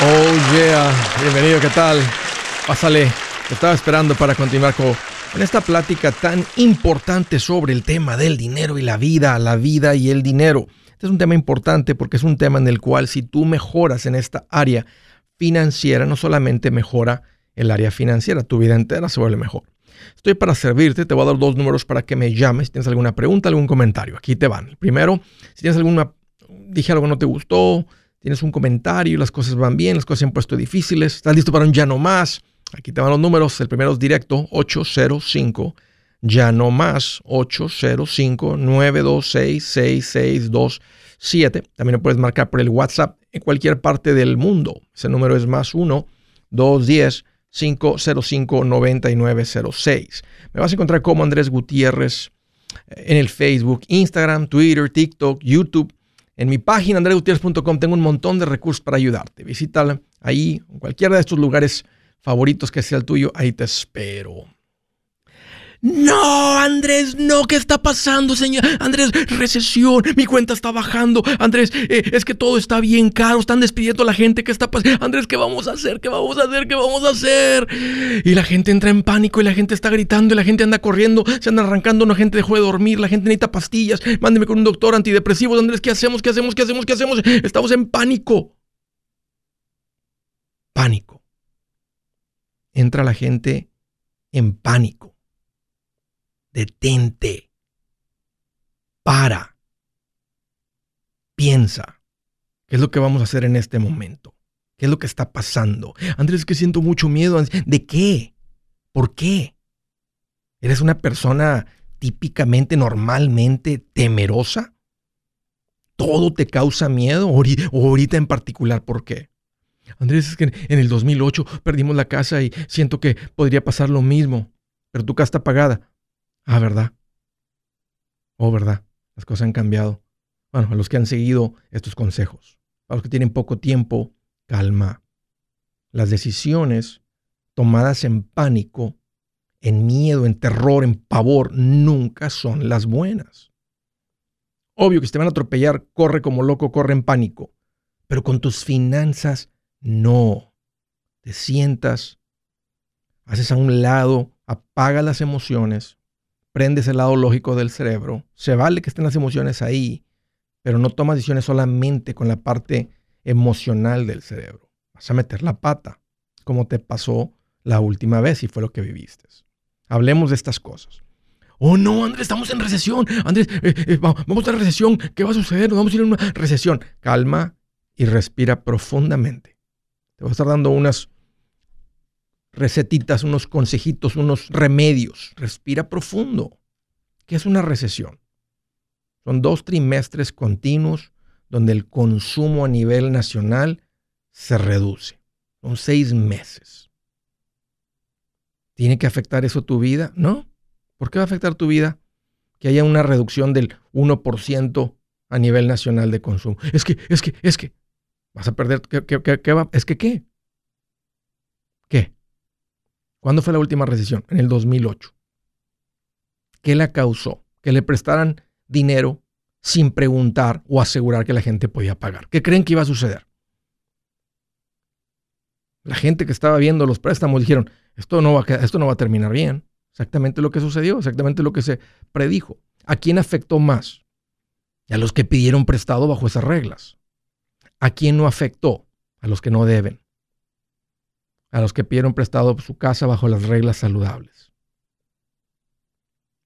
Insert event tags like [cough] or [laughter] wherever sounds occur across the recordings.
Oh yeah, bienvenido, ¿qué tal? Pásale, te estaba esperando para continuar con, esta plática tan importante sobre el tema del dinero y la vida, la vida y el dinero. Este es un tema importante porque es un tema en el cual si tú mejoras en esta área financiera, no solamente mejora el área financiera, tu vida entera se vuelve mejor. Estoy para servirte, te voy a dar dos números para que me llames si tienes alguna pregunta, algún comentario. Aquí te van. El primero, si tienes alguna, dije algo que no te gustó, tienes un comentario, las cosas van bien, las cosas se han puesto difíciles, estás listo para un ya no más. Aquí te van los números. El primero es directo, 805 ya no más 805-926-6627. También lo puedes marcar por el WhatsApp en cualquier parte del mundo. Ese número es más 1-210-505-9906. Me vas a encontrar como Andrés Gutiérrez eh, en el Facebook, Instagram, Twitter, TikTok, YouTube. En mi página andresgutierrez.com tengo un montón de recursos para ayudarte. Visítala ahí, en cualquiera de estos lugares favoritos que sea el tuyo. Ahí te espero. No, Andrés, no, ¿qué está pasando, señor? Andrés, recesión, mi cuenta está bajando. Andrés, eh, es que todo está bien caro, están despidiendo a la gente, ¿qué está pasando? Andrés, ¿qué vamos a hacer? ¿Qué vamos a hacer? ¿Qué vamos a hacer? Y la gente entra en pánico y la gente está gritando y la gente anda corriendo, se anda arrancando, la gente dejó de dormir, la gente necesita pastillas, mándeme con un doctor antidepresivo. Andrés, ¿qué hacemos? ¿Qué hacemos? ¿Qué hacemos? ¿Qué hacemos? Estamos en pánico. Pánico. Entra la gente en pánico detente, para, piensa, ¿qué es lo que vamos a hacer en este momento? ¿Qué es lo que está pasando? Andrés, que siento mucho miedo. ¿De qué? ¿Por qué? ¿Eres una persona típicamente, normalmente temerosa? ¿Todo te causa miedo? ¿O ahorita en particular por qué? Andrés, es que en el 2008 perdimos la casa y siento que podría pasar lo mismo, pero tu casa está pagada. Ah, ¿verdad? Oh, ¿verdad? Las cosas han cambiado. Bueno, a los que han seguido estos consejos, a los que tienen poco tiempo, calma. Las decisiones tomadas en pánico, en miedo, en terror, en pavor, nunca son las buenas. Obvio que si te van a atropellar, corre como loco, corre en pánico. Pero con tus finanzas, no. Te sientas, haces a un lado, apaga las emociones, prendes el lado lógico del cerebro. Se vale que estén las emociones ahí, pero no tomas decisiones solamente con la parte emocional del cerebro. Vas a meter la pata, como te pasó la última vez y fue lo que viviste. Hablemos de estas cosas. Oh no, Andrés, estamos en recesión. Andrés, eh, eh, vamos a la recesión. ¿Qué va a suceder? Nos vamos a ir a una recesión. Calma y respira profundamente. Te voy a estar dando unas recetitas, unos consejitos, unos remedios. Respira profundo. ¿Qué es una recesión? Son dos trimestres continuos donde el consumo a nivel nacional se reduce. Son seis meses. ¿Tiene que afectar eso tu vida? No. ¿Por qué va a afectar tu vida? Que haya una reducción del 1% a nivel nacional de consumo. Es que, es que, es que, vas a perder, ¿qué, qué va? ¿Es que qué? ¿Qué? ¿Cuándo fue la última recesión? En el 2008. ¿Qué la causó? Que le prestaran dinero sin preguntar o asegurar que la gente podía pagar. ¿Qué creen que iba a suceder? La gente que estaba viendo los préstamos dijeron, esto no va a, esto no va a terminar bien. Exactamente lo que sucedió, exactamente lo que se predijo. ¿A quién afectó más? A los que pidieron prestado bajo esas reglas. ¿A quién no afectó? A los que no deben a los que pidieron prestado su casa bajo las reglas saludables.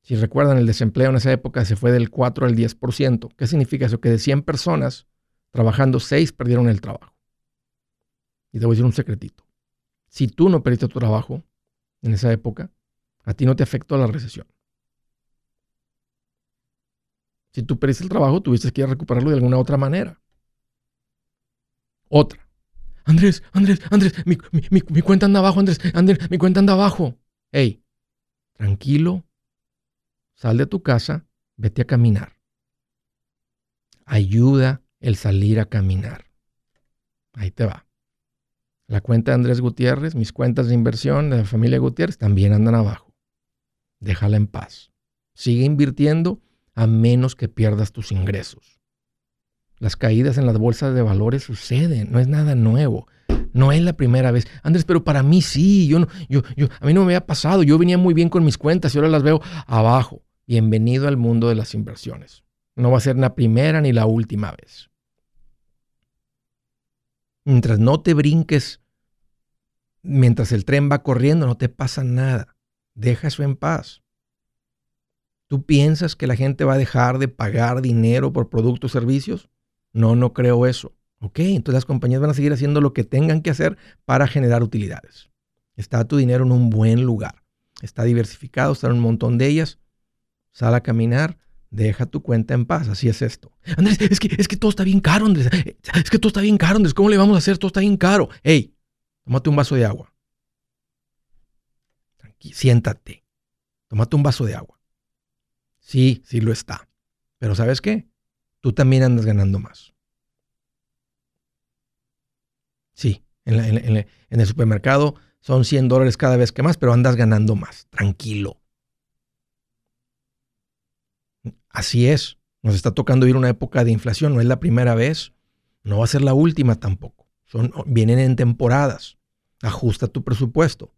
Si recuerdan, el desempleo en esa época se fue del 4 al 10%. ¿Qué significa eso? Que de 100 personas trabajando, 6 perdieron el trabajo. Y te voy a decir un secretito. Si tú no perdiste tu trabajo en esa época, a ti no te afectó la recesión. Si tú perdiste el trabajo, tuviste que recuperarlo de alguna otra manera. Otra. Andrés, Andrés, Andrés, mi, cuenta anda abajo, Andrés, Andrés, mi cuenta anda abajo. Hey, tranquilo, sal de tu casa, vete a caminar. Ayuda el salir a caminar. Ahí te va. La cuenta de Andrés Gutiérrez, mis cuentas de inversión de la familia Gutiérrez también andan abajo. Déjala en paz. Sigue invirtiendo a menos que pierdas tus ingresos. Las caídas en las bolsas de valores suceden, no es nada nuevo. No es la primera vez. Andrés, pero para mí sí. Yo no, yo, yo, a mí no me había pasado. Yo venía muy bien con mis cuentas y ahora las veo abajo. Bienvenido al mundo de las inversiones. No va a ser la primera ni la última vez. Mientras no te brinques, mientras el tren va corriendo, no te pasa nada. Deja eso en paz. ¿Tú piensas que la gente va a dejar de pagar dinero por productos o servicios? No, no creo eso. Ok, entonces las compañías van a seguir haciendo lo que tengan que hacer para generar utilidades. Está tu dinero en un buen lugar. Está diversificado, están un montón de ellas. Sal a caminar, deja tu cuenta en paz. Así es esto. Andrés, es que, es que todo está bien caro, Andrés. Es que todo está bien caro, Andrés. ¿Cómo le vamos a hacer? Todo está bien caro. Hey, tómate un vaso de agua. Tranqui, siéntate. Tómate un vaso de agua. Sí, sí lo está. Pero ¿sabes qué? Tú también andas ganando más. Sí, en, el supermercado son 100 dólares cada vez que más, pero andas ganando más. Tranquilo. Así es. Nos está tocando ir una época de inflación. No es la primera vez. No va a ser la última tampoco. Son, vienen en temporadas. Ajusta tu presupuesto.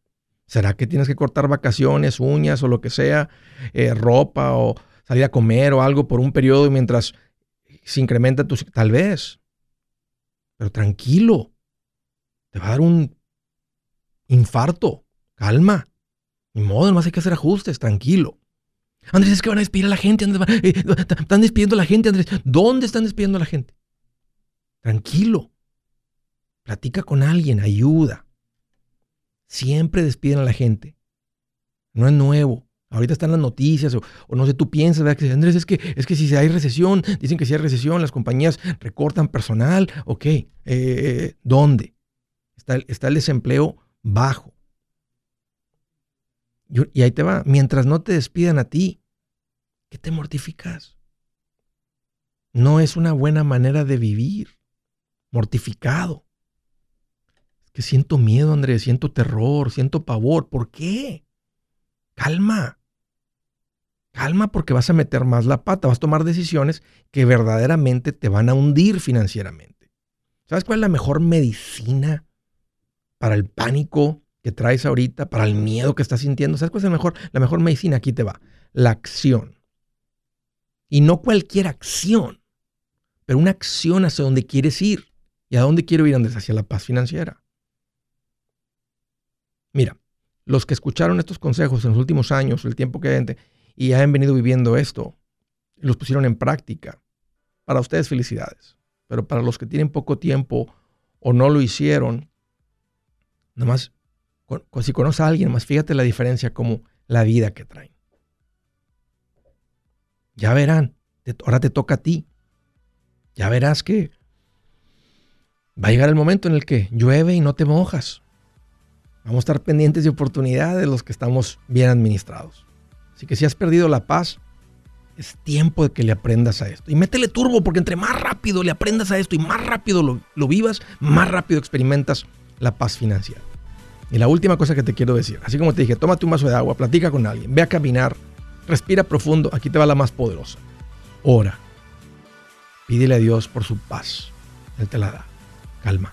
¿Será que tienes que cortar vacaciones, uñas o lo que sea, eh, ropa o salir a comer o algo por un periodo mientras se incrementa tu... Tal vez. Pero tranquilo. Te va a dar un infarto. Calma. Ni modo, más hay que hacer ajustes, tranquilo. Andrés, es que van a despedir a la gente. Eh, están despidiendo a la gente, Andrés. ¿Dónde están despidiendo a la gente? Tranquilo. Platica con alguien, ayuda. Siempre despiden a la gente. No es nuevo. Ahorita están las noticias, o, no sé, tú piensas, ¿verdad? Andrés, es que, es que si hay recesión, dicen que si hay recesión, las compañías recortan personal. Ok, eh, ¿dónde? Está, está el desempleo bajo. Y ahí te va, mientras no te despidan a ti, ¿qué te mortificas? No es una buena manera de vivir, mortificado. Es que siento miedo, Andrés, siento terror, siento pavor. ¿Por qué? Calma. Calma porque vas a meter más la pata, vas a tomar decisiones que verdaderamente te van a hundir financieramente. ¿Sabes cuál es la mejor medicina para el pánico que traes ahorita, para el miedo que estás sintiendo. ¿Sabes cuál es la mejor, la mejor medicina? Aquí te va. La acción. Y no cualquier acción, pero una acción hacia donde quieres ir. ¿Y a dónde quiero ir, Andrés? Hacia la paz financiera. Mira, los que escucharon estos consejos en los últimos años, el tiempo que y han venido viviendo esto, los pusieron en práctica. Para ustedes felicidades. Pero para los que tienen poco tiempo o no lo hicieron, nomás si conoces a alguien más, fíjate la diferencia como la vida que traen. Ya verán, ahora te toca a ti. Ya verás que va a llegar el momento en el que llueve y no te mojas. Vamos a estar pendientes de oportunidades de los que estamos bien administrados. Así que si has perdido la paz, es tiempo de que le aprendas a esto. Y métele turbo, porque entre más rápido le aprendas a esto y más rápido lo, lo vivas, más rápido experimentas la paz financiera. Y la última cosa que te quiero decir, así como te dije, tómate un vaso de agua, platica con alguien, ve a caminar, respira profundo, aquí te va la más poderosa. Ora. Pídele a Dios por su paz. Él te la da. Calma.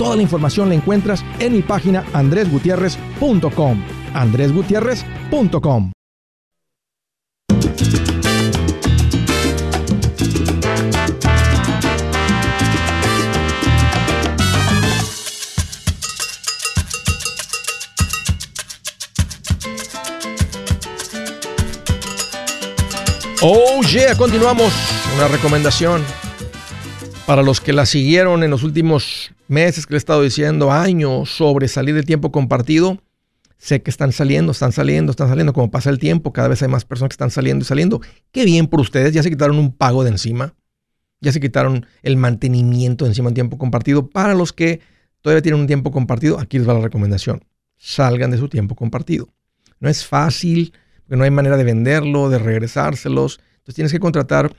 Toda la información la encuentras en mi página andresgutierrez.com. andresgutierrez.com. Oh yeah, continuamos. Una recomendación para los que la siguieron en los últimos meses que le he estado diciendo, años, sobre salir del tiempo compartido, sé que están saliendo, están saliendo, están saliendo. Como pasa el tiempo, cada vez hay más personas que están saliendo y saliendo. Qué bien por ustedes, ya se quitaron un pago de encima, ya se quitaron el mantenimiento de encima en tiempo compartido. Para los que todavía tienen un tiempo compartido, aquí les va la recomendación. Salgan de su tiempo compartido. No es fácil, porque no hay manera de venderlo, de regresárselos. Entonces tienes que contratar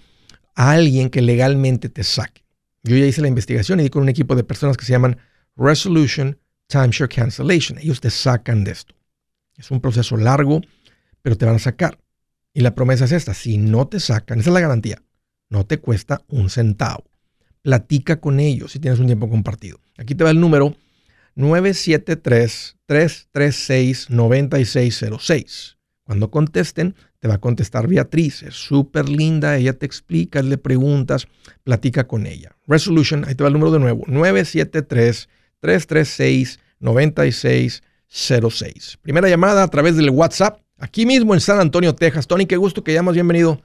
a alguien que legalmente te saque. Yo ya hice la investigación y di con un equipo de personas que se llaman Resolution Timeshare Cancellation. Ellos te sacan de esto. Es un proceso largo, pero te van a sacar. Y la promesa es esta, si no te sacan, esa es la garantía, no te cuesta un centavo. Platica con ellos si tienes un tiempo compartido. Aquí te va el número 973-336-9606. Cuando contesten, te va a contestar Beatriz. Es súper linda. Ella te explica, le preguntas, platica con ella. Resolution, ahí te va el número de nuevo. 973-336-9606. Primera llamada a través del WhatsApp. Aquí mismo en San Antonio, Texas. Tony, qué gusto que llamas. Bienvenido.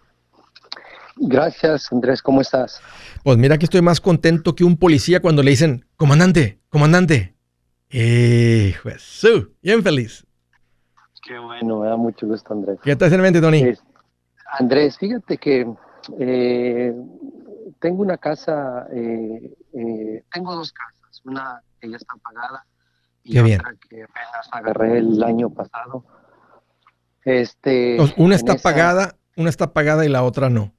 Gracias, Andrés. ¿Cómo estás? Pues mira que estoy más contento que un policía cuando le dicen, comandante, comandante. Eh, Jesús, bien feliz. Qué bueno, me da mucho gusto, Andrés. ¿Qué tal en mente, Tony? Andrés, fíjate que eh, tengo una casa, eh, eh, tengo dos casas, una que ya está pagada y otra que apenas agarré el año pasado. Este, una está pagada, una está pagada y la otra no.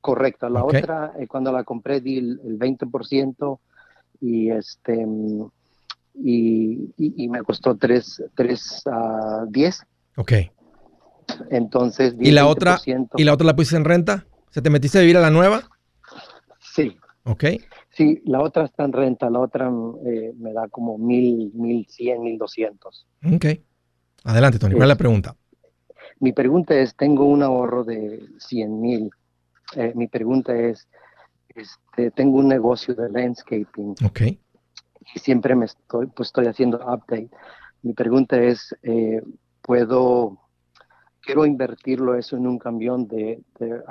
Correcto, la otra cuando la compré di el, el 20% y este y, me costó 3, 3 a 10. Ok. Entonces, ¿Y la, otra, ¿Y la otra la pusiste en renta? ¿Se te metiste a vivir a la nueva? Sí. Ok. Sí, la otra está en renta, la otra eh, me da como mil, mil cien, mil doscientos. Ok. Adelante, Tony, ¿cuál es la pregunta? Mi pregunta es, tengo un ahorro de 100 mil. Eh, mi pregunta es, este, tengo un negocio de landscaping. Ok y siempre me estoy, pues estoy haciendo update. Mi pregunta es, eh, ¿puedo, quiero invertirlo eso en un camión de, de,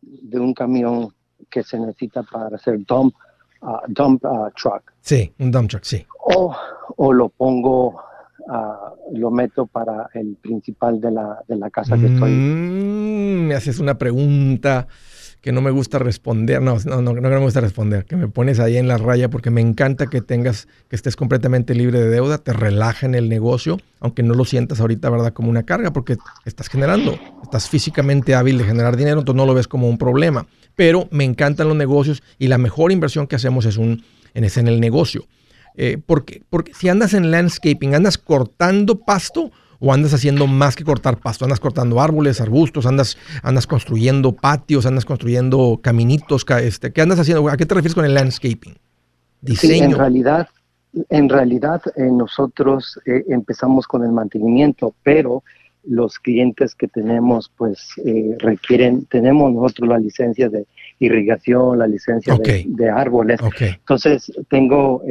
de un camión que se necesita para hacer dump, dump truck? Sí, un dump truck, sí. O, o lo pongo, lo meto para el principal de la, de la casa que estoy. Mm, me haces una pregunta que no me gusta responder, no, no, no, no me gusta responder, que me pones ahí en la raya porque me encanta que tengas, que estés completamente libre de deuda, te relaja en el negocio, aunque no lo sientas ahorita, ¿verdad? Como una carga, porque estás generando, estás físicamente hábil de generar dinero, entonces no lo ves como un problema. Pero me encantan los negocios y la mejor inversión que hacemos es, un, en, es en el negocio. Eh, porque, porque si andas en landscaping, andas cortando pasto o andas haciendo más que cortar pasto, andas cortando árboles, arbustos, andas, andas construyendo patios, andas construyendo caminitos, este, ¿qué andas haciendo? ¿A qué te refieres con el landscaping? Diseño. en realidad, en realidad eh, nosotros eh, empezamos con el mantenimiento, pero los clientes que tenemos pues eh, requieren, tenemos nosotros la licencia de irrigación, la licencia de, árboles. Entonces tengo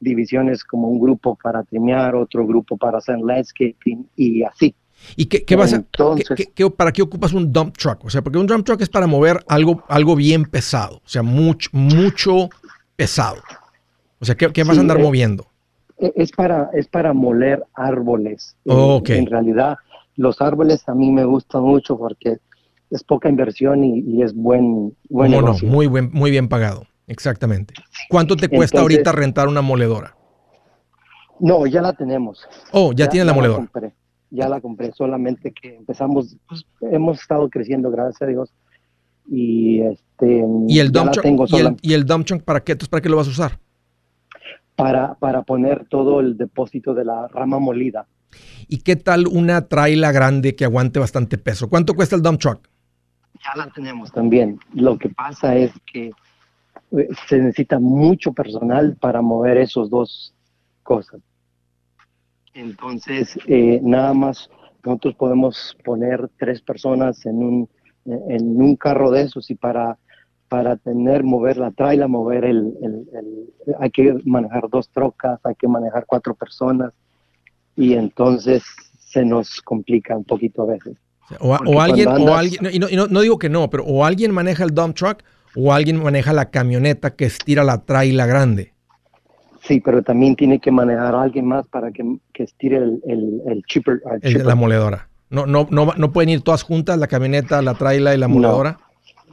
divisiones como un grupo para trimear, otro grupo para hacer landscaping y así. ¿Y qué, qué vas a, para qué ocupas un dump truck? O sea, porque un dump truck es para mover algo, algo bien pesado, o sea, mucho, mucho pesado. O sea, ¿qué, qué vas a andar moviendo? E, es para, es para moler árboles. Oh, En realidad, los árboles a mí me gustan mucho porque es poca inversión y, es buen, buen no, muy, buen, muy bien pagado, exactamente. ¿Cuánto te cuesta ahorita rentar una moledora? No, ya la tenemos. Oh, ya, tiene la moledora. ya la compré, solamente que empezamos, pues, hemos estado creciendo, gracias a Dios. Y este y el dump y, el, y el dump truck para qué? ¿para qué lo vas a usar? Para, para poner todo el depósito de la rama molida. ¿Y qué tal una traila grande que aguante bastante peso? ¿Cuánto cuesta el dump truck? Ya la tenemos también. Lo que pasa es que eh, se necesita mucho personal para mover esos dos cosas. Entonces, eh, nada más nosotros podemos poner tres personas en un, en un carro de esos y para, para tener, mover la traila, mover el, hay que manejar dos trocas, hay que manejar cuatro personas y entonces se nos complica un poquito a veces. O, alguien, o alguien y, no, no, digo que no, pero o alguien maneja el dump truck o alguien maneja la camioneta que estira la traila grande. Sí, pero también tiene que manejar a alguien más para que, estire el, el, chipper, La moledora. No, no, no, no pueden ir todas juntas, la camioneta, la traila y la moledora. No,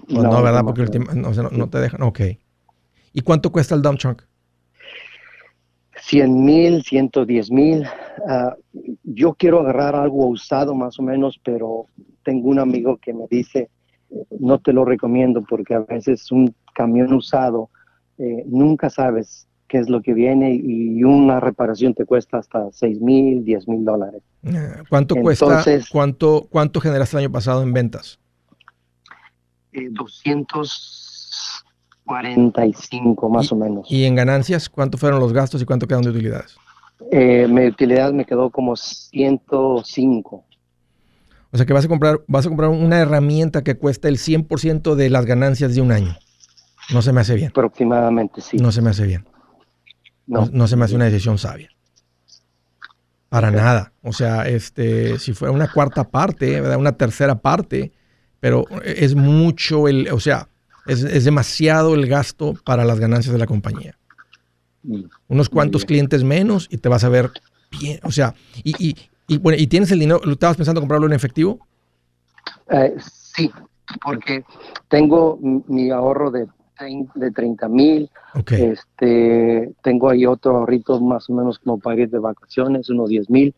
pues no, ¿verdad? Porque no, te dejan. Ok. ¿Y cuánto cuesta el dump truck? 100 mil, 110 mil. Ah, yo quiero agarrar algo usado más o menos, pero tengo un amigo que me dice, no te lo recomiendo porque a veces un camión usado, eh, nunca sabes qué es lo que viene y una reparación te cuesta hasta 6 mil, 10 mil dólares. Eh, ¿Cuánto cuesta? ¿Cuánto, ¿Cuánto generaste el año pasado en ventas? Eh, 245 más o menos. ¿Y en ganancias cuánto fueron los gastos y cuánto quedan de utilidades? Eh, mi utilidad me quedó como 105. O sea que vas a comprar, vas a comprar una herramienta que cuesta el 100% de las ganancias de un año. No se me hace bien. Aproximadamente, sí. No se me hace bien. No, se me hace una decisión sabia. Para nada. O sea, este, si fuera una cuarta parte, una tercera parte, pero es mucho el, o sea, es, demasiado el gasto para las ganancias de la compañía. Mm. Unos cuantos clientes menos y te vas a ver bien. O sea, y, y, bueno, ¿y tienes el dinero? ¿Estabas pensando comprarlo en efectivo? Eh, sí, porque tengo mi ahorro de de 30 mil. Este, tengo ahí otro ahorritos más o menos como pagué de vacaciones, unos 10 mil.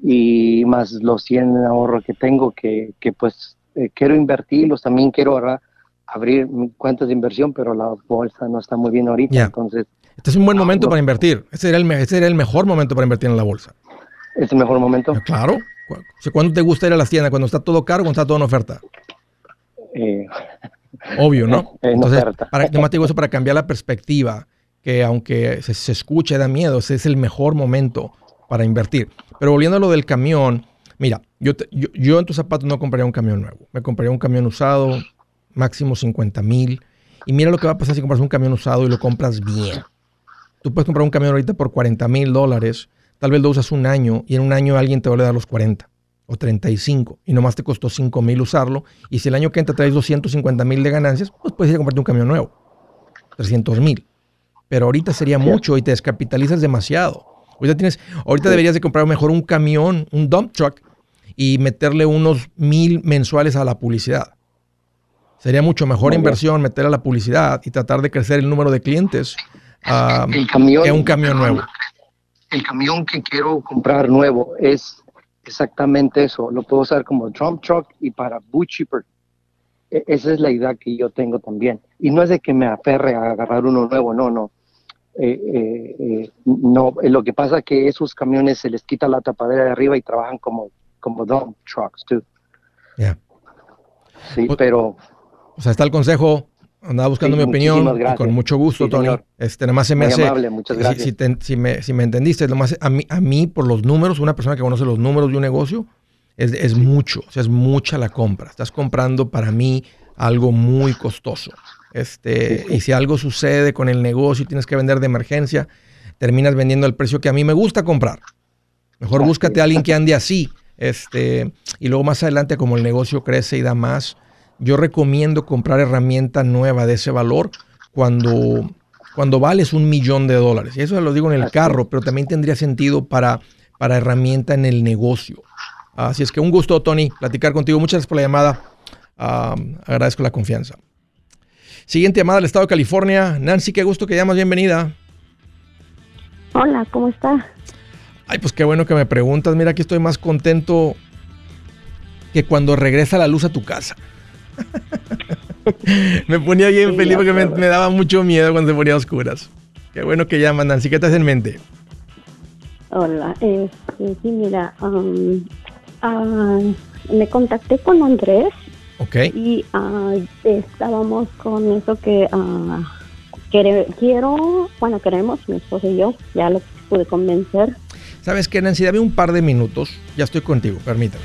Y más los 100 ahorros que tengo que, que pues eh, quiero invertirlos. También quiero ahora abrir cuentas de inversión, pero la bolsa no está muy bien ahorita. Entonces, este es un buen momento para invertir. Ese era, el, era el mejor momento para invertir en la bolsa. ¿Es el mejor momento? Claro. ¿Cuándo te gusta ir a las tiendas? ¿Cuando está todo caro o cuando está todo en oferta? Eh, Obvio, ¿no? [laughs] Entonces, para, te digo eso para cambiar la perspectiva, que aunque se, se, escuche, da miedo, ese es el mejor momento para invertir. Pero volviendo a lo del camión, mira, yo, yo, en tus zapatos no compraría un camión nuevo, me compraría un camión usado, máximo 50 mil. Y mira lo que va a pasar si compras un camión usado y lo compras bien. Tú puedes comprar un camión ahorita por 40 mil dólares, tal vez lo usas un año y en un año alguien te va a dar los 40 o 35 y nomás te costó 5 mil usarlo y si el año que entra traes 250 mil de ganancias, pues puedes ir a comprarte un camión nuevo, 300 mil. Pero ahorita sería mucho y te descapitalizas demasiado. Ahorita, tienes, ahorita deberías de comprar mejor un camión, un dump truck y meterle unos mil mensuales a la publicidad. Sería mucho mejor inversión meter a la publicidad y tratar de crecer el número de clientes uh, que un camión nuevo. El camión que quiero comprar nuevo es Exactamente eso, lo puedo usar como dump truck y para boot cheaper. E, esa es la idea que yo tengo también. Y no es de que me aferre a agarrar uno nuevo, no, no. Eh, eh, eh, no, lo que pasa es que esos camiones se les quita la tapadera de arriba y trabajan como, como dump trucks, too. Yeah. Sí, pues, pero... O sea, está el consejo, Andaba buscando mi opinión con mucho gusto, Tony. Este, nada más se me hace. Amable, muchas gracias. Si, me, si me entendiste, nomás a mí, a mí, por los números, una persona que conoce los números de un negocio, es, es mucho, o sea, es mucha la compra. Estás comprando para mí algo muy costoso. Este, y si algo sucede con el negocio y tienes que vender de emergencia, terminas vendiendo al precio que a mí me gusta comprar. Mejor búscate a alguien que ande así. Este, y luego más adelante, como el negocio crece y da más, yo recomiendo comprar herramienta nueva de ese valor cuando, cuando vales un millón de dólares. Y eso lo digo en el carro, pero también tendría sentido para, para herramienta en el negocio. Así es que un gusto, Tony, platicar contigo. Muchas gracias por la llamada. agradezco la confianza. Siguiente llamada del estado de California. Nancy, qué gusto que llamas. Bienvenida. Hola, ¿cómo está? Ay, pues qué bueno que me preguntas. Mira, aquí estoy más contento que cuando regresa la luz a tu casa. [laughs] me ponía bien feliz porque me, daba mucho miedo cuando se ponía a oscuras. Qué bueno que llaman, Nancy. ¿Qué te hace en mente? Hola, este, sí, mira, um, ah, me contacté con Andrés. Ok. Y uh, estábamos con eso que uh, quiero, bueno, queremos, mi esposo y yo, ya lo pude convencer. ¿Sabes qué, Nancy? Dame un par de minutos. Ya estoy contigo, permítame.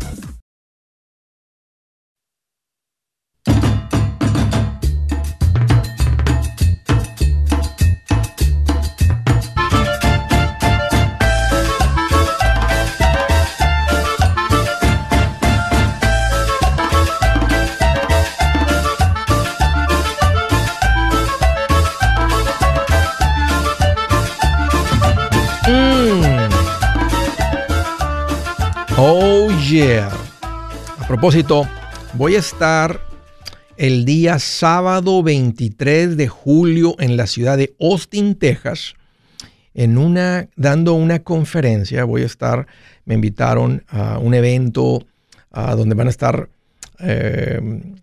Propósito, voy a estar el día sábado 23 de julio en la ciudad de Austin, Texas, en una, dando una conferencia. Voy a estar, me invitaron a un evento donde van a estar em,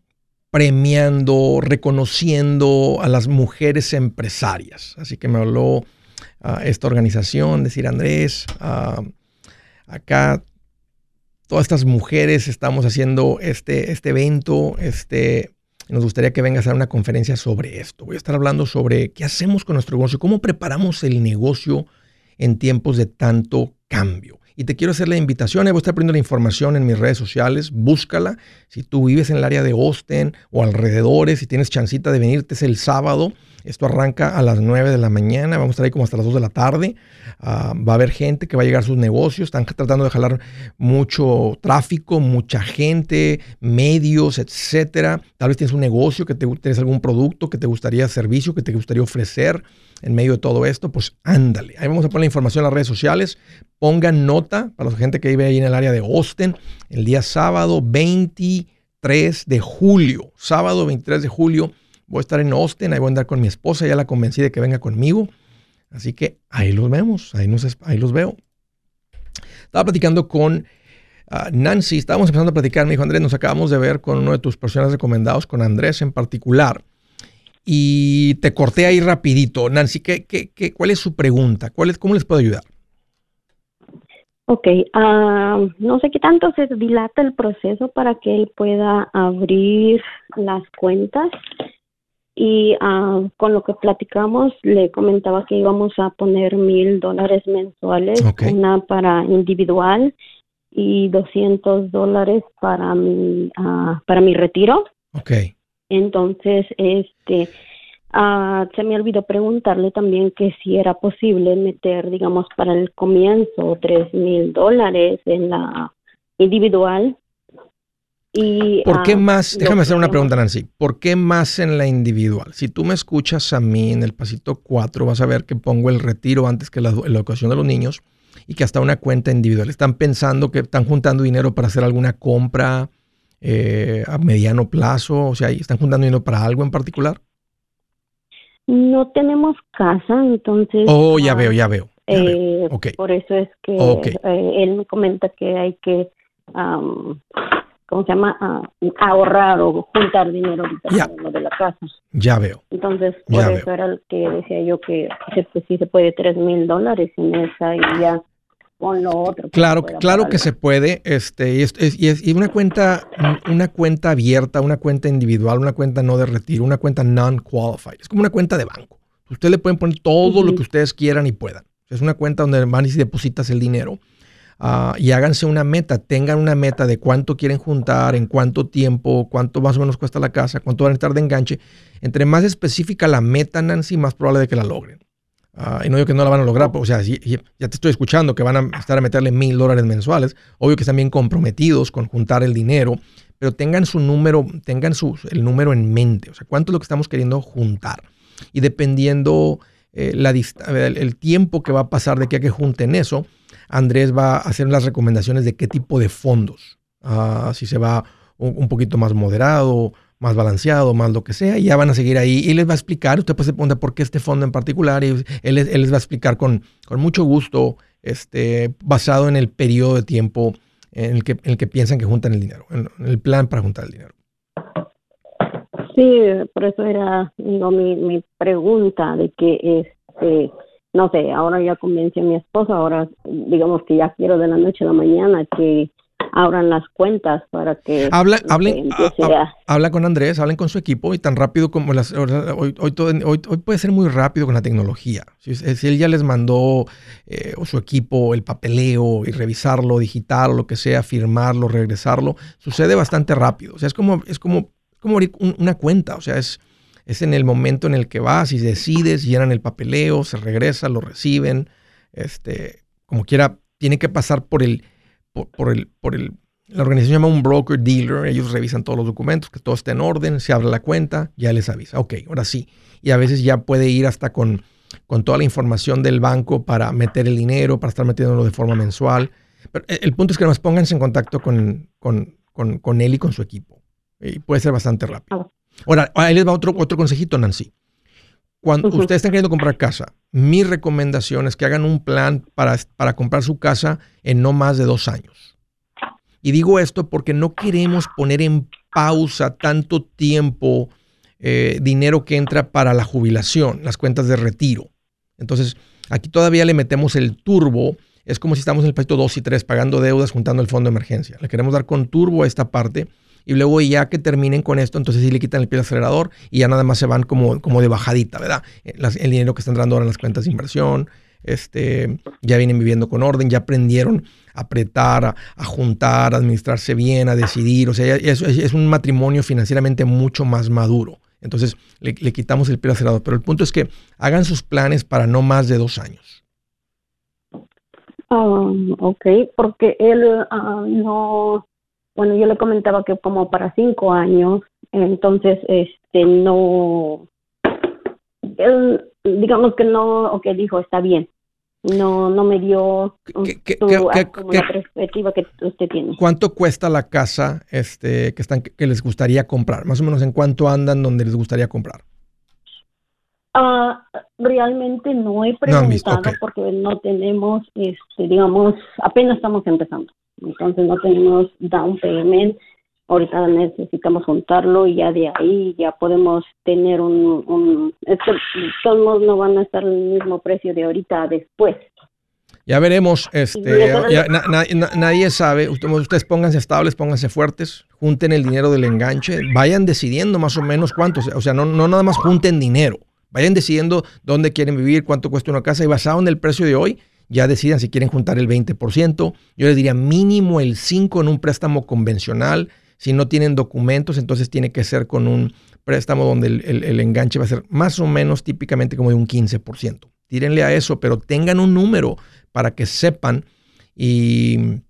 premiando, reconociendo a las mujeres empresarias. Así que me habló esta organización, decir Andrés, acá todas estas mujeres estamos haciendo este, este evento, este, nos gustaría que vengas a una conferencia sobre esto. Voy a estar hablando sobre qué hacemos con nuestro negocio, cómo preparamos el negocio en tiempos de tanto cambio. Y te quiero hacer la invitación, voy a estar poniendo la información en mis redes sociales, búscala. Si tú vives en el área de Austin o alrededores, si tienes chancita de venirte es el sábado, esto arranca a las 9 de la mañana, vamos a estar ahí como hasta las 2 de la tarde. Ah, va a haber gente que va a llegar a sus negocios, están tratando de jalar mucho tráfico, mucha gente, medios, etcétera. Tal vez tienes un negocio, que te, tienes algún producto que te gustaría, servicio que te gustaría ofrecer en medio de todo esto, pues ándale. Ahí vamos a poner la información en las redes sociales. Pongan nota para la gente que vive ahí en el área de Austin, el día sábado 23 de julio. Sábado 23 de julio Voy a estar en Austin, ahí voy a andar con mi esposa, ya la convencí de que venga conmigo. Así que ahí los vemos, ahí, nos, ahí los veo. Estaba platicando con ah, Nancy, estábamos empezando a platicar, me dijo Andrés, nos acabamos de ver con uno de tus personas recomendados, con Andrés en particular. Y te corté ahí rapidito. Nancy, ¿qué, qué, qué, cuál es su pregunta? ¿Cuál es, ¿Cómo les puedo ayudar? Ok, ah, no sé qué tanto se dilata el proceso para que él pueda abrir las cuentas y ah, con lo que platicamos le comentaba que íbamos a poner mil dólares mensuales, una para individual y 200 dólares para mi, uh, para mi retiro. Okay. Entonces, este, uh, se me olvidó preguntarle también que si era posible meter, digamos, para el comienzo tres mil dólares en la individual ¿Por qué ah, más? Déjame hacer una pregunta, Nancy. ¿Por qué más en la individual? Si tú me escuchas a mí en el pasito 4, vas a ver que pongo el retiro antes que la, educación de los niños y que hasta una cuenta individual. ¿Están pensando que están juntando dinero para hacer alguna compra eh, a mediano plazo? O sea, ¿están juntando dinero para algo en particular? No tenemos casa, entonces... Oh, ya veo, ya veo. Eh, por eso es que eh, él me comenta que hay que ¿cómo se llama? ahorrar o juntar dinero ya. lo de la casa. Ya veo. Entonces, por eso era el que decía yo que pues, sí se puede tres mil dólares en esa y ya con lo otro. Claro, claro que se puede, este, y es, y es, y una cuenta, una cuenta abierta, una cuenta individual, una cuenta no de retiro, una cuenta non-qualified. Es como una cuenta de banco. Ustedes le pueden poner todo lo que ustedes quieran y puedan. Es una cuenta donde van y depositas el dinero. Ah, y háganse una meta, tengan una meta de cuánto quieren juntar, en cuánto tiempo, cuánto más o menos cuesta la casa, cuánto van a estar de enganche. Entre más específica la meta, Nancy, más probable de que la logren. Ah, y no digo que no la van a lograr, o sea, ya te estoy escuchando que van a estar a meterle mil dólares mensuales. Obvio que están bien comprometidos con juntar el dinero, pero tengan su número, tengan su, el número en mente. O sea, cuánto es lo que estamos queriendo juntar. Y dependiendo eh, la, el, el, tiempo que va a pasar de que a que junten eso, Andrés va a hacer las recomendaciones de qué tipo de fondos. Ah, si se va un, poquito más moderado, más balanceado, más lo que sea, y ya van a seguir ahí y les va a explicar, usted puede se pregunta por qué este fondo en particular, y él, les va a explicar con, con mucho gusto, este, basado en el periodo de tiempo en el que, el que piensan que juntan el dinero, en, el plan para juntar el dinero. Sí, por eso era digo, mi, mi pregunta de que este no sé, ahora ya convencí a mi esposa, ahora digamos que ya quiero de la noche a la mañana que abran las cuentas para que habla, hablen, habla con Andrés, hablen con su equipo y tan rápido como las hoy, hoy, hoy, puede ser muy rápido con la tecnología. Si, él ya les mandó eh, o su equipo el papeleo y revisarlo digital lo que sea, firmarlo, regresarlo, sucede bastante rápido. O sea, es como es como como abrir una cuenta, o sea, es es en el momento en el que vas y decides, llenan el papeleo, se regresa, lo reciben, este, como quiera, tiene que pasar por el, por, el, por el, la organización llama un broker dealer, ellos revisan todos los documentos, que todo esté en orden, se abre la cuenta, ya les avisa, ok, ahora sí, y a veces ya puede ir hasta con, con toda la información del banco para meter el dinero, para estar metiéndolo de forma mensual. Pero el punto es que nos pónganse en contacto con, con, con, con él y con su equipo. Y puede ser bastante rápido. Ahora, ahí les va otro, otro consejito, Nancy. Cuando ustedes están queriendo comprar casa, mi recomendación es que hagan un plan para, para comprar su casa en no más de dos años. Y digo esto porque no queremos poner en pausa tanto tiempo eh, dinero que entra para la jubilación, las cuentas de retiro. Entonces, aquí todavía le metemos el turbo. Es como si estamos en el país 2 y 3 pagando deudas, juntando el fondo de emergencia. Le queremos dar con turbo a esta parte y luego ya que terminen con esto, entonces sí le quitan el pie al acelerador y ya nada más se van como, como de bajadita, ¿verdad? Eh, el dinero que están entrando ahora en las cuentas de inversión, este, ya vienen viviendo con orden, ya aprendieron a apretar, a, juntar, a administrarse bien, a decidir, o sea, es, es, un matrimonio financieramente mucho más maduro. Entonces le, quitamos el pie al acelerador, pero el punto es que hagan sus planes para no más de dos años. Um, ok, porque él ah, no bueno, yo le comentaba que como para cinco años, entonces, este, no, él, digamos que no, o que dijo, está bien, no, no me dio la perspectiva que usted tiene. ¿Cuánto cuesta la casa este, que, están, que les gustaría comprar? Más o menos en cuánto andan donde les gustaría comprar. Ah, realmente no he preguntado porque no tenemos, este, digamos, apenas estamos empezando. Entonces no tenemos down payment. Ahorita necesitamos juntarlo y ya de ahí ya podemos tener un... un todos no van a estar el mismo precio de ahorita después. Ya veremos, este, nadie sabe, ustedes pónganse estables, pónganse fuertes, junten el dinero del enganche, vayan decidiendo más o menos cuántos, o sea, no, no nada más junten dinero, vayan decidiendo dónde quieren vivir, cuánto cuesta una casa y basado en el precio de hoy, ya decidan si quieren juntar el 20%. Yo les diría mínimo el 5% en un préstamo convencional. Si no tienen documentos, entonces tiene que ser con un préstamo donde el, enganche va a ser más o menos típicamente como de un 15%. Tírenle a eso, pero tengan un número para que sepan y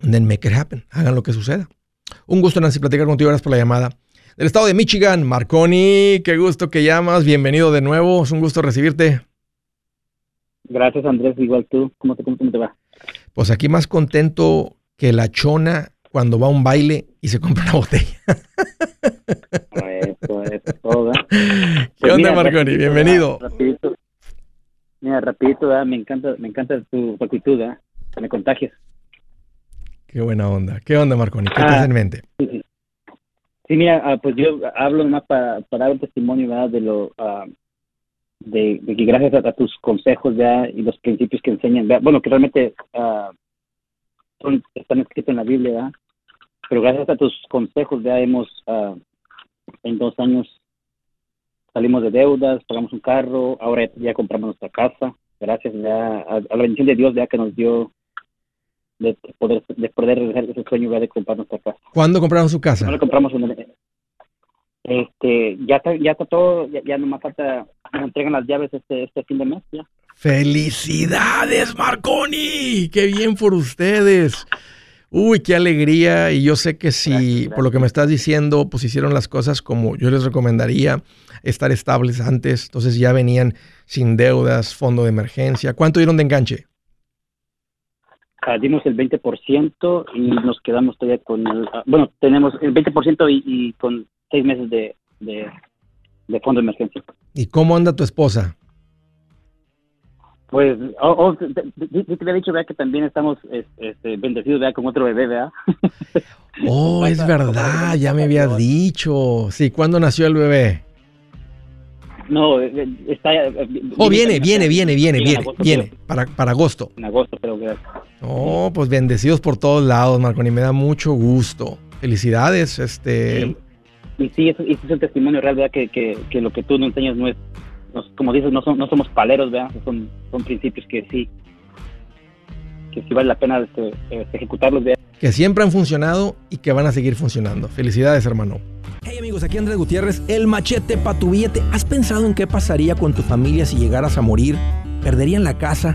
then make it happen. Hagan lo que suceda. Un gusto, Nancy, platicar contigo. Gracias por la llamada. Del estado de Michigan, Marconi, qué gusto que llamas. Bienvenido de nuevo. Es un gusto recibirte. Gracias, Andrés. Igual tú. ¿Cómo te, cómo te va? Pues aquí más contento que la chona cuando va a un baile y se compra una botella. [laughs] Eso, eso, todo. ¿Qué pues onda, Marconi? Bienvenido. Rapidito. Mira, rapidito, me encanta, me encanta tu actitud, me contagias. Qué buena onda. ¿Qué onda, Marconi? ¿Qué ah, en mente? Sí, mira, ah, pues yo hablo más para, dar un testimonio ¿verdad? de lo ah, de, que gracias a, tus consejos ya y los principios que enseñan, bueno, que realmente son, están escritos en la Biblia, ¿verdad? pero gracias a tus consejos ya hemos en dos años salimos de deudas, pagamos un carro, ahora ya compramos nuestra casa, gracias ya a, la bendición de Dios ya que nos dio de poder de poder realizar ese sueño de comprar nuestra casa. ¿Cuándo compraron su casa? Ahora compramos este ya está ya está todo ya, ya nomás falta nos entregan las llaves este este fin de mes ya. Felicidades Marconi, qué bien por ustedes. Uy, qué alegría. Y yo sé que si, por lo que me estás diciendo, pues hicieron las cosas como yo les recomendaría, estar estables antes, entonces ya venían sin deudas, fondo de emergencia. ¿Cuánto dieron de enganche? Ah, dimos el 20% y nos quedamos todavía con el, ah, bueno, tenemos el 20% y, y, con seis meses de, de, fondo de emergencia. ¿Y cómo anda tu esposa? Pues, oh, oh te, había dicho, vea, que también estamos este, bendecidos, vea, con otro bebé, vea. [laughs] Oh, es verdad, ya me había dicho. Sí, ¿cuándo nació el bebé? No, eh, eh, está. Eh, oh, viene, viene, viene, viene, viene, viene, para, para agosto. En agosto, creo que. Oh, pues bendecidos por todos lados, Marconi, me da mucho gusto. Felicidades, este. Y sí, eso, es el testimonio real, ¿verdad? Que, que, que, lo que tú nos enseñas no es, como dices, no, son, no somos paleros, ¿verdad? Son, son principios que sí, que sí vale la pena este, este ejecutarlos, ¿verdad? Que siempre han funcionado y que van a seguir funcionando. Felicidades, hermano. Hey amigos, aquí Andrés Gutiérrez, el machete para tu billete. ¿Has pensado en qué pasaría con tu familia si llegaras a morir? ¿Perderían la casa?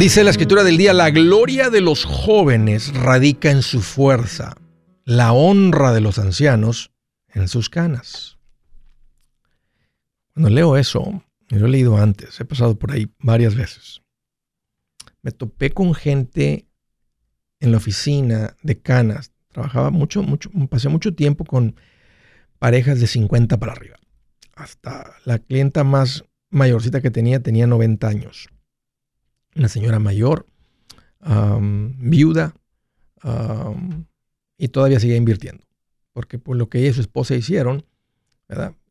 Dice la escritura del día, la gloria de los jóvenes radica en su fuerza, la honra de los ancianos en sus canas. Cuando leo eso, lo he leído antes, he pasado por ahí varias veces, me topé con gente en la oficina de canas, trabajaba mucho, mucho, pasé mucho tiempo con parejas de 50 para arriba. Hasta la clienta más mayorcita que tenía tenía 90 años una señora mayor, viuda, y todavía seguía invirtiendo. Porque por lo que ella y su esposa hicieron,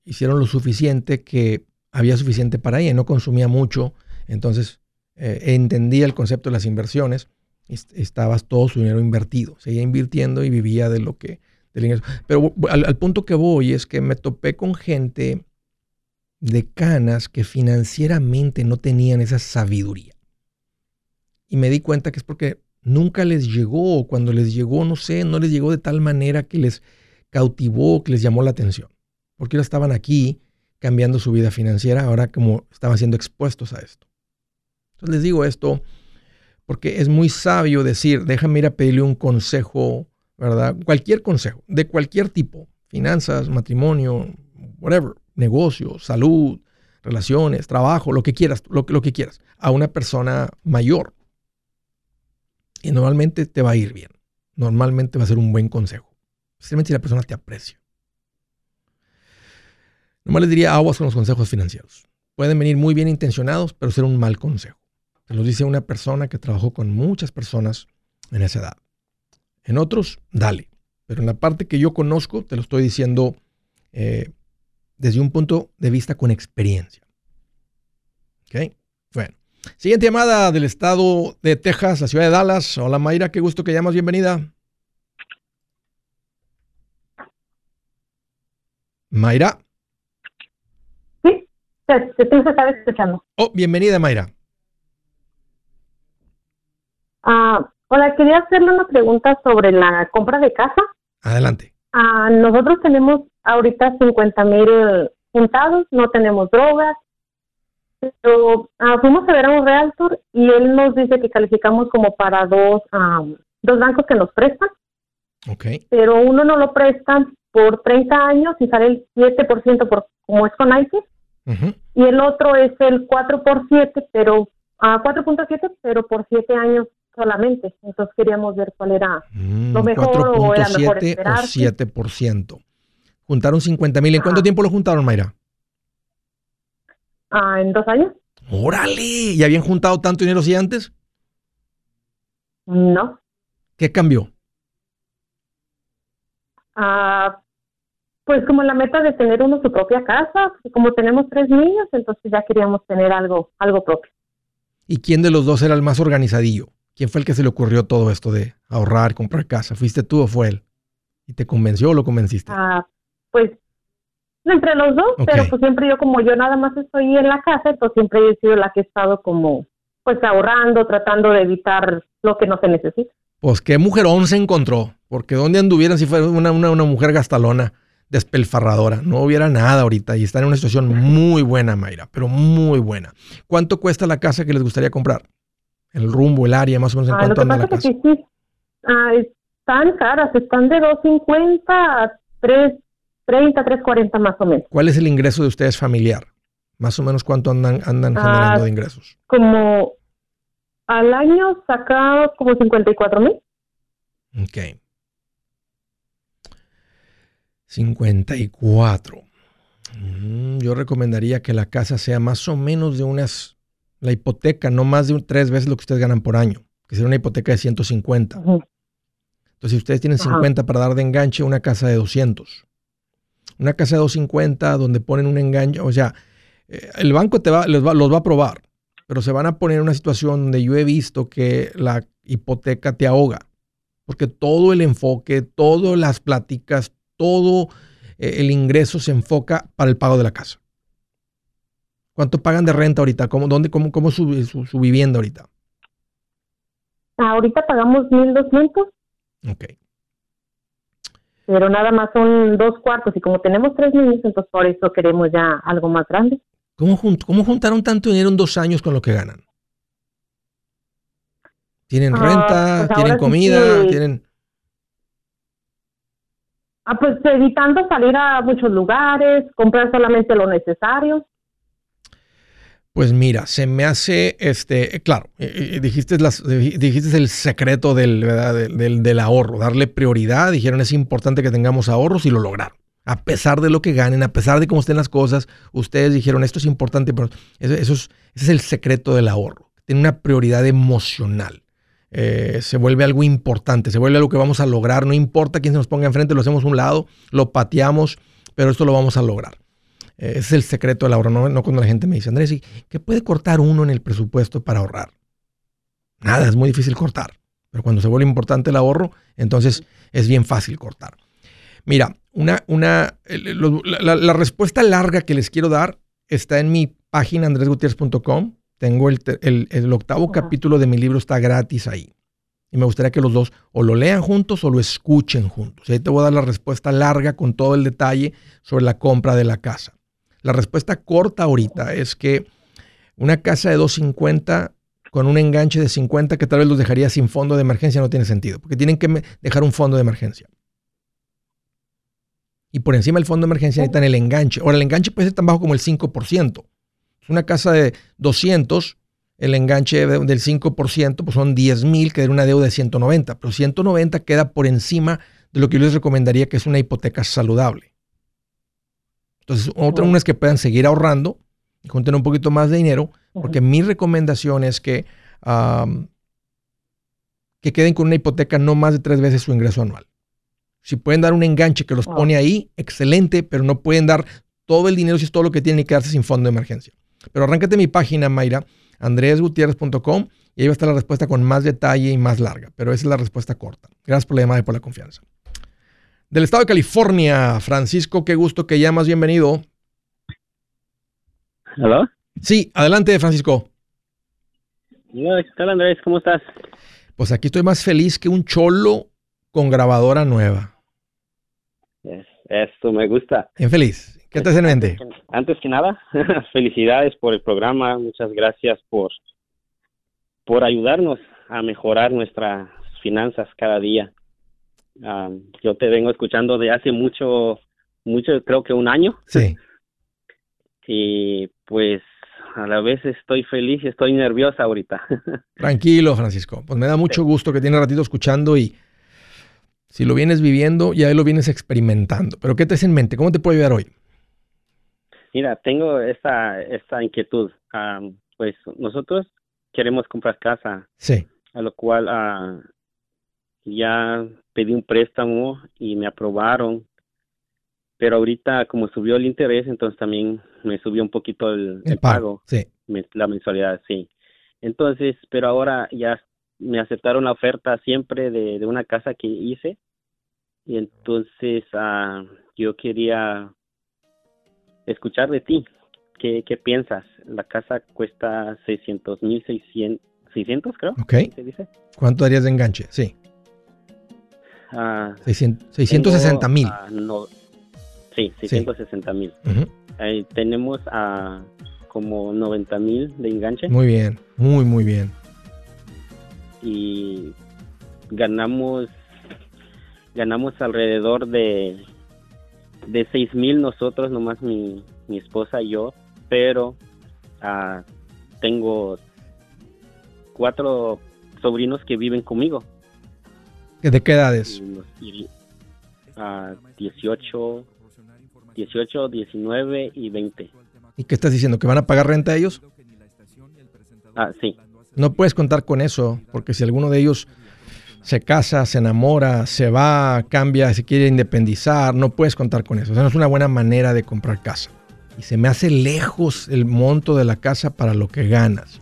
hicieron lo suficiente que había suficiente para ella, no consumía mucho, entonces eh, entendía el concepto de las inversiones, y estaba todo su dinero invertido, seguía invirtiendo y vivía de lo que... Del. Pero al punto que voy es que me topé con gente de canas que financieramente no tenían esa sabiduría y me di cuenta que es porque nunca les llegó, o cuando les llegó, no sé, no les llegó de tal manera que les cautivó, que les llamó la atención. Porque ahora estaban aquí cambiando su vida financiera, ahora como estaban siendo expuestos a esto. Entonces les digo esto porque es muy sabio decir, déjame ir a pedirle un consejo, ¿verdad? Cualquier consejo, de cualquier tipo, finanzas, matrimonio, whatever, negocio, salud, relaciones, trabajo, lo que quieras, lo, lo que quieras, a una persona mayor y normalmente te va a ir bien. Normalmente va a ser un buen consejo. Especialmente si la persona te aprecia. Nomás les diría aguas con los consejos financieros. Pueden venir muy bien intencionados, pero ser un mal consejo. Te lo dice una persona que trabajó con muchas personas en esa edad. En otros, dale. Pero en la parte que yo conozco, te lo estoy diciendo eh, desde un punto de vista con experiencia. ¿Ok? Siguiente llamada del estado de Texas, la ciudad de Dallas. Hola Mayra, qué gusto que llamas, bienvenida. Mayra. Sí, te, te estar escuchando. Oh, bienvenida Mayra. Ah, hola, quería hacerle una pregunta sobre la compra de casa. Adelante. Ah, nosotros tenemos ahorita 50 mil juntados, no tenemos drogas, pero ah, fuimos a ver a un realtor y él nos dice que calificamos como para dos, dos bancos que nos prestan. Okay. Pero uno no lo prestan por 30 años y sale el 7% por, como es con ICE. Y el otro es el 4 por 7, pero a 4.7, pero por 7 años solamente. Entonces queríamos ver cuál era mm, lo mejor o era mejor o 7%. Juntaron 50 mil. ¿En cuánto tiempo lo juntaron, Mayra? Ah, en dos años. ¡Órale! ¿Y habían juntado tanto dinero así antes? No. ¿Qué cambió? Ah, pues como la meta de tener uno su propia casa, como tenemos tres niños, entonces ya queríamos tener algo, algo propio. ¿Y quién de los dos era el más organizadillo? ¿Quién fue el que se le ocurrió todo esto de ahorrar, comprar casa? ¿Fuiste tú o fue él? ¿Y te convenció o lo convenciste? Ah, pues entre los dos, pero pues siempre yo como yo nada más estoy en la casa, pues siempre he sido la que he estado como pues ahorrando, tratando de evitar lo que no se necesita. Pues qué mujerón se encontró, porque ¿dónde anduvieran si fuera una, una, una mujer gastalona, despelfarradora? No hubiera nada ahorita y está en una situación muy buena, Mayra, pero muy buena. ¿Cuánto cuesta la casa que les gustaría comprar? El rumbo, el área, más o menos en ah, cuánto anda la casa. Que sí, ah, están caras, están de 250 a 3 30, 340 más o menos. ¿Cuál es el ingreso de ustedes familiar? Más o menos cuánto andan, andan ah, generando de ingresos. Como al año saca como 54 mil. Ok. 54. Mm, yo recomendaría que la casa sea más o menos de unas, la hipoteca, no más de tres veces lo que ustedes ganan por año, que sería una hipoteca de 150. Entonces, si ustedes tienen 50 para dar de enganche, una casa de 200 una casa de 250 donde ponen un engaño, o sea, eh, el banco te va, les va, los va a probar, pero se van a poner en una situación donde yo he visto que la hipoteca te ahoga, porque todo el enfoque, todas las pláticas, todo eh, el ingreso se enfoca para el pago de la casa. ¿Cuánto pagan de renta ahorita? ¿Cómo, dónde, cómo, cómo su, su, vivienda ahorita? Ahorita pagamos 1.200. Ok pero nada más son dos cuartos y como tenemos tres niños, entonces por eso queremos ya algo más grande. ¿Cómo, cómo juntaron tanto dinero en dos años con lo que ganan? ¿Tienen ah, renta? Pues ¿Tienen comida? ¿Tienen...? Ah, pues evitando salir a muchos lugares, comprar solamente lo necesario. Pues mira, se me hace, este, claro, eh, eh, dijiste, las, el secreto del, del, del, ahorro, darle prioridad, dijeron es importante que tengamos ahorros y lo lograron. A pesar de lo que ganen, a pesar de cómo estén las cosas, ustedes dijeron esto es importante, pero eso, es, ese es el secreto del ahorro. Tiene una prioridad emocional. Eh, se vuelve algo importante, se vuelve algo que vamos a lograr, no importa quién se nos ponga enfrente, lo hacemos a un lado, lo pateamos, pero esto lo vamos a lograr. Ese es el secreto del ahorro, no, cuando la gente me dice, Andrés, ¿qué puede cortar uno en el presupuesto para ahorrar? Nada, es muy difícil cortar. Pero cuando se vuelve importante el ahorro, entonces es bien fácil cortar. Mira, una, una, la, respuesta larga que les quiero dar está en mi página andresgutierrez.com. Tengo el, el, octavo capítulo de mi libro, está gratis ahí. Y me gustaría que los dos o lo lean juntos o lo escuchen juntos. Y ahí te voy a dar la respuesta larga con todo el detalle sobre la compra de la casa. La respuesta corta ahorita es que una casa de 250 con un enganche de 50 que tal vez los dejaría sin fondo de emergencia no tiene sentido, porque tienen que dejar un fondo de emergencia. Y por encima del fondo de emergencia necesitan el enganche. Ahora, el enganche puede ser tan bajo como el 5%. Es una casa de 200, el enganche del 5%, pues son 10 mil, que era una deuda de 190, pero 190 queda por encima de lo que yo les recomendaría que es una hipoteca saludable. Entonces, otra una es que puedan seguir ahorrando y junten un poquito más de dinero, porque mi recomendación es que, que queden con una hipoteca no más de tres veces su ingreso anual. Si pueden dar un enganche que los pone ahí, excelente, pero no pueden dar todo el dinero si es todo lo que tiene que quedarse sin fondo de emergencia. Pero arráncate mi página, Mayra, andresgutierrez.com y ahí va a estar la respuesta con más detalle y más larga. Pero esa es la respuesta corta. Gracias por la llamada y por la confianza. Del estado de California, Francisco, qué gusto que llamas. Bienvenido. ¿Aló? Sí, adelante, Francisco. Hola, ¿qué tal, Andrés? ¿Cómo estás? Pues aquí estoy más feliz que un cholo con grabadora nueva. Esto me gusta. Bien feliz. ¿Qué te hace en mente? Antes que nada, [laughs] felicidades por el programa. Muchas gracias por, por ayudarnos a mejorar nuestras finanzas cada día. Yo te vengo escuchando de hace mucho, mucho, creo que un año. Sí. Y pues a la vez estoy feliz y estoy nerviosa ahorita. [laughs] Tranquilo, Francisco. Pues me da mucho gusto que tiene ratito escuchando y si lo vienes viviendo, ya lo vienes experimentando. Pero ¿qué te hace en mente? ¿Cómo te puedo ayudar hoy? Mira, tengo esta, esta inquietud. pues nosotros queremos comprar casa. Sí. A lo cual uh, ya pedí un préstamo y me aprobaron. Pero ahorita como subió el interés, entonces también me subió un poquito el, pago. Sí. la mensualidad, sí. Entonces, pero ahora ya me aceptaron la oferta siempre de, de una casa que hice y entonces uh, yo quería escuchar de ti. ¿Qué, ¿Qué, piensas? La casa cuesta 600 mil, 600, creo. Ok. dice? ¿Cuánto darías de enganche? Sí. Uh, 660 mil. no, sí, 660 mil. tenemos a como 90 mil de enganche. Muy bien, muy, muy bien y ganamos ganamos alrededor de de seis mil nosotros nomás mi, mi esposa y yo pero uh, tengo cuatro sobrinos que viven conmigo ¿de qué edades? Uh, 18 18, 19 y 20 ¿y qué estás diciendo? ¿que van a pagar renta ellos? ah, sí no puedes contar con eso, porque si alguno de ellos se casa, se enamora, se va, cambia, se quiere independizar, no puedes contar con eso. O sea, no es una buena manera de comprar casa. Y se me hace lejos el monto de la casa para lo que ganas.